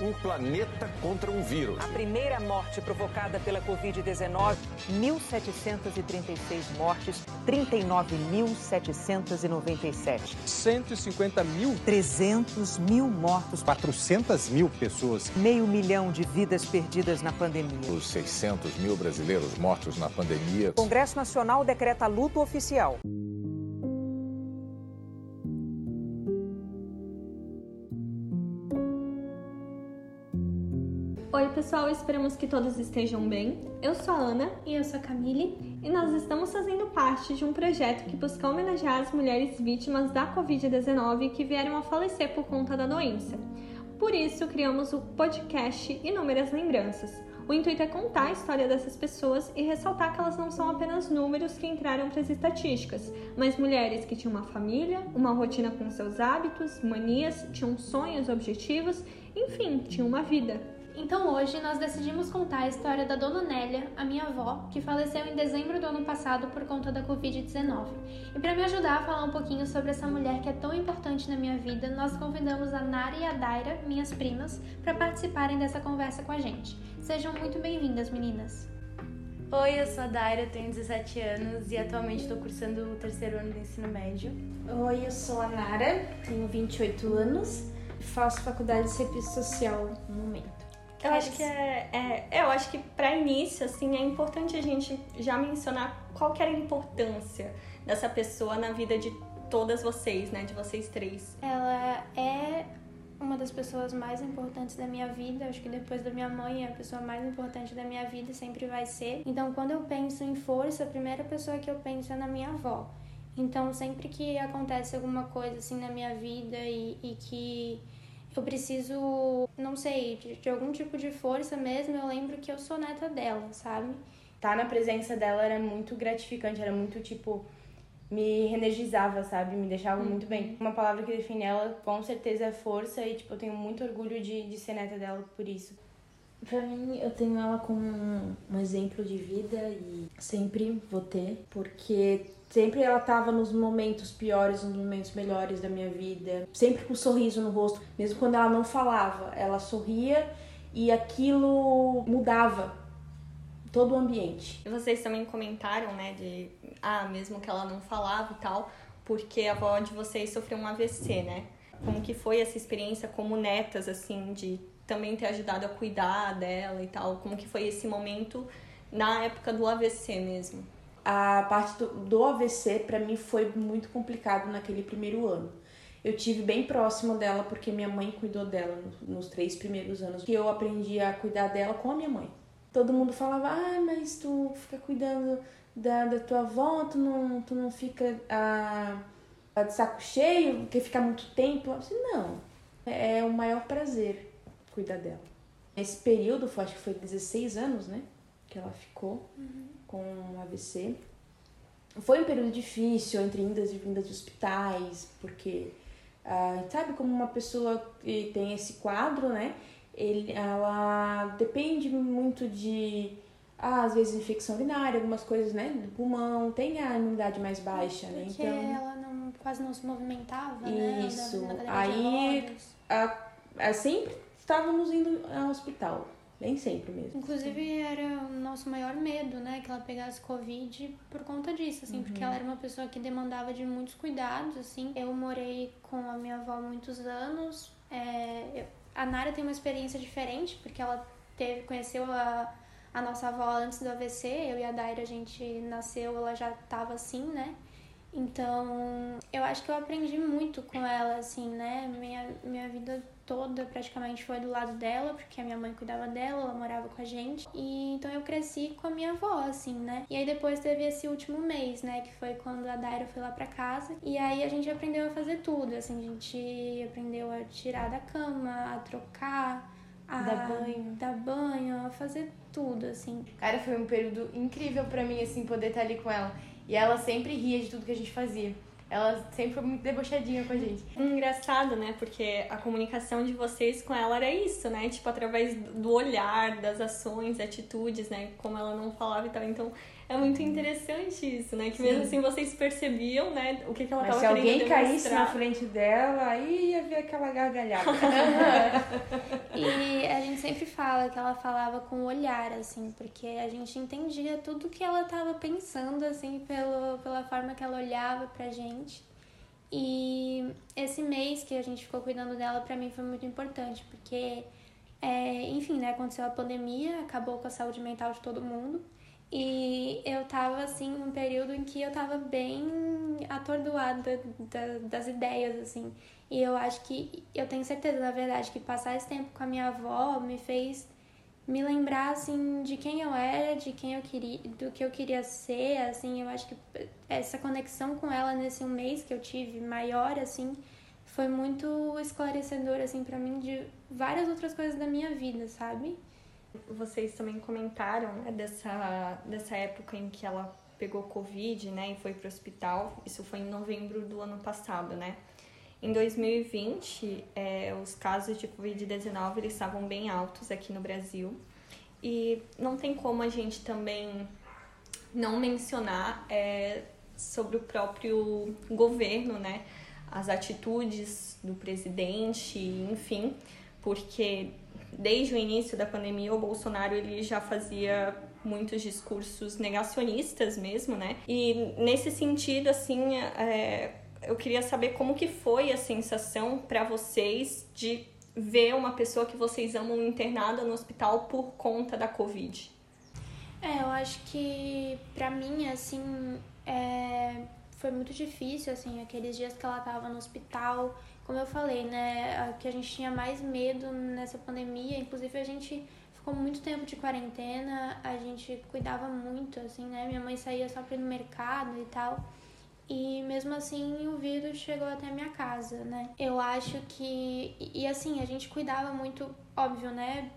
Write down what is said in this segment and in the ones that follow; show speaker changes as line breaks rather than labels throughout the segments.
um planeta contra um vírus.
A primeira morte provocada pela Covid-19, 1.736 mortes, 39.797.
150 mil?
300 mil mortos.
400 mil pessoas.
Meio milhão de vidas perdidas na pandemia.
Os 600 mil brasileiros mortos na pandemia.
O Congresso Nacional decreta luto oficial.
Oi, pessoal, esperamos que todos estejam bem. Eu sou a Ana
e eu sou a Camille
e nós estamos fazendo parte de um projeto que busca homenagear as mulheres vítimas da Covid-19 que vieram a falecer por conta da doença. Por isso, criamos o podcast Inúmeras Lembranças. O intuito é contar a história dessas pessoas e ressaltar que elas não são apenas números que entraram para as estatísticas, mas mulheres que tinham uma família, uma rotina com seus hábitos, manias, tinham sonhos, objetivos, enfim, tinham uma vida.
Então hoje nós decidimos contar a história da Dona Nélia, a minha avó, que faleceu em dezembro do ano passado por conta da Covid-19. E para me ajudar a falar um pouquinho sobre essa mulher que é tão importante na minha vida, nós convidamos a Nara e a Daira, minhas primas, para participarem dessa conversa com a gente. Sejam muito bem-vindas, meninas!
Oi, eu sou a Daira, tenho 17 anos e atualmente estou cursando o terceiro ano do ensino médio.
Oi, eu sou a Nara, tenho 28 anos e faço faculdade de serviço social no momento.
Eu acho que é, é, é, eu acho que para início assim é importante a gente já mencionar qual que era a importância dessa pessoa na vida de todas vocês, né, de vocês três.
Ela é uma das pessoas mais importantes da minha vida. Acho que depois da minha mãe é a pessoa mais importante da minha vida sempre vai ser. Então, quando eu penso em força, a primeira pessoa que eu penso é na minha avó. Então, sempre que acontece alguma coisa assim na minha vida e, e que eu preciso, não sei, de, de, algum tipo de força mesmo, eu lembro que eu sou neta dela, sabe?
Tá na presença dela era muito gratificante, era muito tipo me reenergizava, sabe? Me deixava uhum. muito bem. Uma palavra que define ela com certeza é força e tipo eu tenho muito orgulho de, de ser neta dela por isso.
Pra mim, eu tenho ela como um, um exemplo de vida e sempre vou ter, porque Sempre ela estava nos momentos piores, nos momentos melhores da minha vida, sempre com um sorriso no rosto, mesmo quando ela não falava, ela sorria e aquilo mudava todo o ambiente.
Vocês também comentaram, né, de ah, mesmo que ela não falava e tal, porque a avó de vocês sofreu um AVC, né? Como que foi essa experiência como netas assim de também ter ajudado a cuidar dela e tal? Como que foi esse momento na época do AVC mesmo?
A parte do, AVC para mim foi muito complicado naquele primeiro ano. Eu tive bem próximo dela porque minha mãe cuidou dela nos, três primeiros anos que eu aprendi a cuidar dela com a minha mãe. Todo mundo falava, ah, mas tu fica cuidando da, da tua avó, tu não, tu não fica ah, de saco cheio, porque fica muito tempo. Eu disse, não, é o maior prazer cuidar dela. Esse período, acho que foi 16 anos, né? Que ela ficou. Uhum com AVC. Foi um período difícil entre indas e vindas de hospitais, porque uh, sabe como uma pessoa que tem esse quadro, né? Ele, ela depende muito de, ah, às vezes, infecção urinária, algumas coisas, né? Do pulmão, tem a imunidade mais baixa,
né?
Porque
então, ela não, quase não se movimentava,
isso.
né?
Isso. Aí, a, a, sempre estávamos indo ao hospital. Nem sempre mesmo.
Inclusive era o nosso maior medo, né? Que ela pegasse Covid por conta disso, assim, uhum. porque ela era uma pessoa que demandava de muitos cuidados, assim. Eu morei com a minha avó muitos anos. É, eu, a Nara tem uma experiência diferente, porque ela teve, conheceu a, a nossa avó antes do AVC. Eu e a Daira, a gente nasceu, ela já tava assim, né? Então, eu acho que eu aprendi muito com ela, assim, né? Minha, minha vida toda praticamente foi do lado dela, porque a minha mãe cuidava dela, ela morava com a gente. E então eu cresci com a minha avó, assim, né? E aí depois teve esse último mês, né? Que foi quando a Daira foi lá pra casa. E aí a gente aprendeu a fazer tudo, assim, a gente aprendeu a tirar da cama, a trocar. A
dar banho.
Dar banho, a fazer tudo, assim.
Cara, foi um período incrível para mim, assim, poder estar ali com ela. E ela sempre ria de tudo que a gente fazia. Ela sempre foi muito debochadinha com a gente.
Engraçado, né? Porque a comunicação de vocês com ela era isso, né? Tipo, através do olhar, das ações, atitudes, né? Como ela não falava e tal. Então, É muito interessante isso, né? Que mesmo assim vocês percebiam, né, o que, que ela
Mas
tava
se alguém
querendo
caísse
demonstrar.
na frente dela, aí ia ver aquela gargalhada.
E a gente sempre fala que ela falava com o olhar, assim, porque a gente entendia tudo que ela estava pensando, assim, pelo, pela forma que ela olhava pra gente. E esse mês que a gente ficou cuidando dela, pra mim foi muito importante, porque, é, enfim, né, aconteceu a pandemia, acabou com a saúde mental de todo mundo. E eu tava, assim, num período em que eu tava bem atordoada da- das ideias, assim. E eu acho que, eu tenho certeza, na verdade, que passar esse tempo com a minha avó me fez me lembrar, assim, de quem eu era, de quem eu queria, do que eu queria ser, assim. Eu acho que essa conexão com ela nesse um mês que eu tive maior, assim, foi muito esclarecedor, assim, pra mim, de várias outras coisas da minha vida, sabe?
Vocês também comentaram né, dessa, dessa época em que ela pegou Covid, né, e foi pro hospital. Isso foi em novembro do ano passado, né? Em 2020, é, os casos de Covid-19 eles estavam bem altos aqui no Brasil. E não tem como a gente também não mencionar é, sobre o próprio governo, né? As atitudes do presidente, enfim, porque desde o início da pandemia o Bolsonaro ele já fazia muitos discursos negacionistas mesmo, né? E nesse sentido, assim, é, eu queria saber como que foi a sensação para vocês de ver uma pessoa que vocês amam internada no hospital por conta da Covid.
É, eu acho que pra mim, assim, é, foi muito difícil, assim, aqueles dias que ela tava no hospital. Como eu falei, né, que a gente tinha mais medo nessa pandemia, inclusive a gente ficou muito tempo de quarentena, a gente cuidava muito, assim, né, minha mãe saía só pra ir no mercado e tal. E mesmo assim o vírus chegou até minha casa, né? Eu acho que. E, assim, a gente cuidava muito, óbvio, né?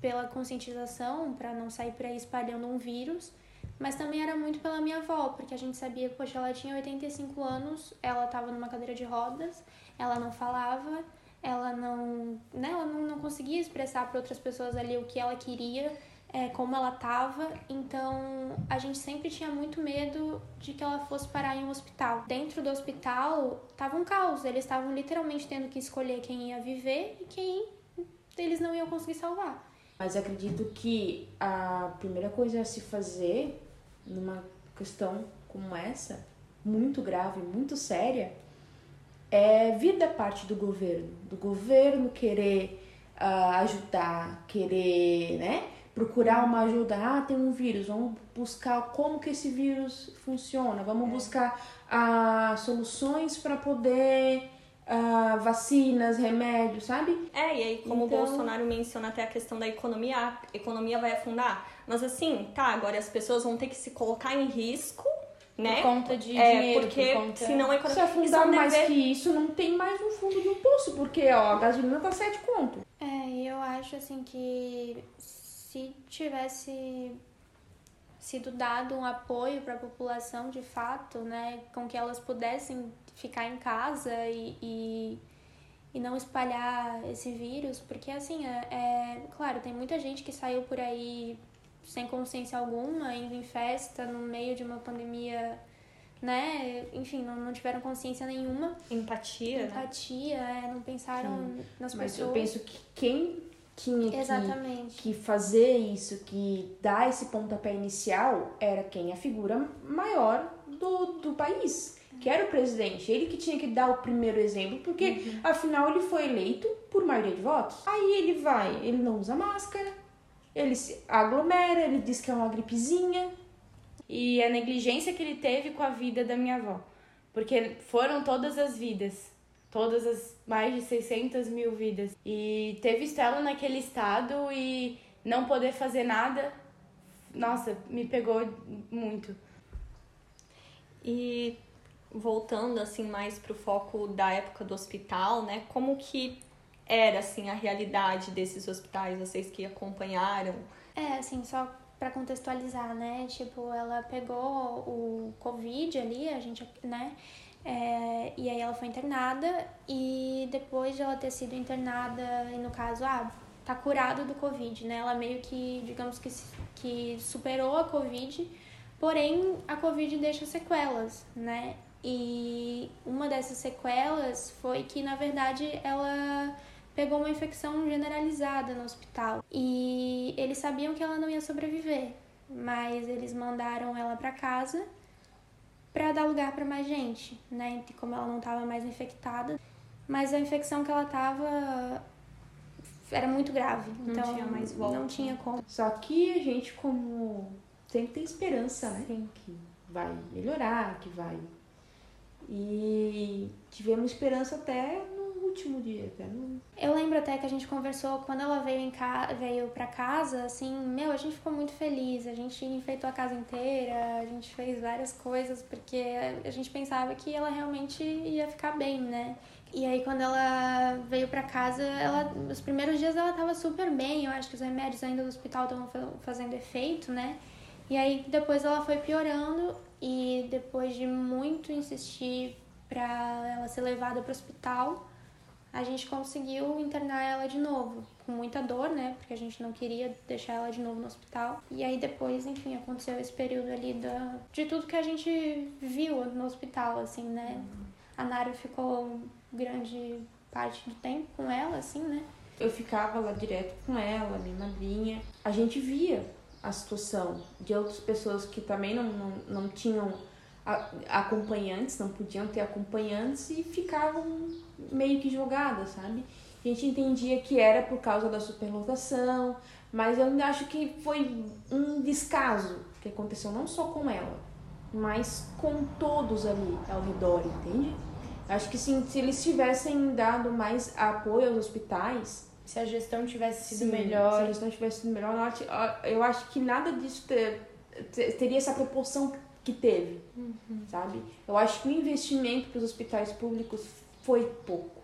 Pela conscientização, pra não sair por aí espalhando um vírus. Mas também era muito pela minha avó, porque a gente sabia, poxa, ela tinha 85 anos, ela tava numa cadeira de rodas, ela não falava, ela não, né, ela não, não conseguia expressar para outras pessoas ali o que ela queria, é, como ela tava. Então a gente sempre tinha muito medo de que ela fosse parar em um hospital. Dentro do hospital tava um caos, eles estavam literalmente tendo que escolher quem ia viver e quem eles não iam conseguir salvar.
Mas acredito que a primeira coisa a se fazer numa questão como essa, muito grave, muito séria, é vir da parte do governo. Do governo querer ah, ajudar, querer, né? Procurar uma ajuda. Ah, tem um vírus, vamos buscar como que esse vírus funciona, vamos buscar ah, soluções para poder. Ah, vacinas, remédios, sabe?
É, e aí, como
Então-
o Bolsonaro menciona até a questão da economia, a economia vai afundar. Mas assim, tá, agora as pessoas vão ter que se colocar em risco, né?
Por conta de
é,
dinheiro,
porque
por conta...
senão a
Se
economia.
afundar
é um
mais
dever-
que isso, não tem mais um fundo de um poço, porque ó, a gasolina tá 7 conto.
É, e eu acho assim que se tivesse sido dado um apoio para a população de fato, né, com que elas pudessem ficar em casa e, e, e não espalhar esse vírus, porque assim, é, é claro, tem muita gente que saiu por aí sem consciência alguma, indo em festa no meio de uma pandemia, né, enfim, não, não tiveram consciência nenhuma,
Empatia, né?
empatia, é, não pensaram nas
Mas
pessoas.
eu penso que quem tinha que,
Exatamente.
que fazer isso, que dar esse pontapé inicial, era quem? A figura maior do, do país, que era o presidente. Ele que tinha que dar o primeiro exemplo, porque afinal ele foi eleito por maioria de votos. Aí ele vai, ele não usa máscara, ele se aglomera, ele diz que é uma gripezinha.
E a negligência que ele teve com a vida da minha avó. Porque foram todas as vidas. Todas as mais de 600 mil vidas. E ter visto ela naquele estado e não poder fazer nada, nossa, me pegou muito.
E voltando assim mais pro foco da época do hospital, né? Como que era assim a realidade desses hospitais, vocês que acompanharam?
É, assim, só pra contextualizar, né? Tipo, ela pegou o Covid ali, a gente, né? É, e aí ela foi internada e depois de ela ter sido internada, e no caso, ah, tá curada do Covid, né? Ela meio que, digamos que, que superou a Covid, Porém, a Covid deixa sequelas, né? E uma dessas sequelas foi que, na verdade, ela pegou uma infecção generalizada no hospital. E eles sabiam que ela não ia sobreviver, mas eles mandaram ela para casa para dar lugar para mais gente, né? E como ela não estava mais infectada, mas a infecção que ela tava era muito grave,
não
então
tinha mais volta.
não tinha como.
Só que a gente, como sempre tem esperança, né?
Sim.
Que vai melhorar, que vai. E tivemos esperança até no último dia, até no.
Eu lembro até que a gente conversou quando ela veio em ca... veio para casa, assim, meu, a gente ficou muito feliz, a gente enfeitou a casa inteira, a gente fez várias coisas porque a gente pensava que ela realmente ia ficar bem, né? E aí quando ela veio para casa, ela os primeiros dias ela tava super bem, eu acho que os remédios ainda do hospital estavam fazendo efeito, né? E aí depois ela foi piorando e depois de muito insistir para ela ser levada para o hospital, a gente conseguiu internar ela de novo, com muita dor, né? Porque a gente não queria deixar ela de novo no hospital. E aí depois, enfim, aconteceu esse período ali da, de tudo que a gente viu no hospital, assim, né? A Nara ficou grande parte do tempo com ela, assim, né?
Eu ficava lá direto com ela, minha madrinha. A gente via a situação de outras pessoas que também não, não, não tinham acompanhantes, não podiam ter acompanhantes e ficavam meio que jogadas, sabe? A gente entendia que era por causa da superlotação, mas eu acho que foi um descaso que aconteceu não só com ela, mas com todos ali ao redor, entende? Acho que sim, se eles tivessem dado mais apoio aos hospitais,
Se a gestão tivesse sido
Sim, Se a
melhor,
gestão tivesse sido melhor, eu acho- que nada disso ter- ter- teria essa proporção que teve, sabe? Eu acho que o investimento para os hospitais públicos foi pouco.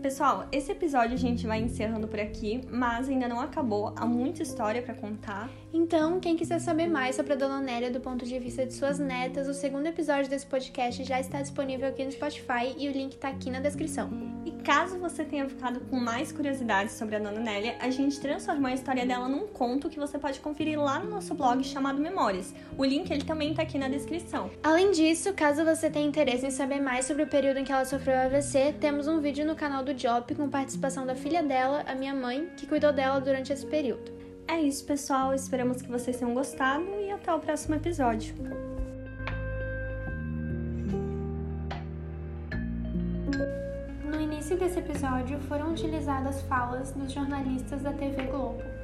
Pessoal, esse episódio a gente vai encerrando por aqui, mas ainda não acabou, há muita história pra contar.
Então, quem quiser saber mais sobre a Dona Nélia do ponto de vista de suas netas, o segundo episódio desse podcast já está disponível aqui no Spotify e o link tá aqui na descrição.
E caso você tenha ficado com mais curiosidades sobre a Dona Nélia, a gente transformou a história dela num conto que você pode conferir lá no nosso blog chamado Memórias. O link ele também tá aqui na descrição.
Além disso, caso você tenha interesse em saber mais sobre o período em que ela sofreu AVC, temos um vídeo no canal do Job com participação da filha dela, a minha mãe, que cuidou dela durante esse período.
É isso, pessoal. Esperamos que vocês tenham gostado e até o próximo episódio.
No início desse episódio foram utilizadas falas dos jornalistas da TV Globo.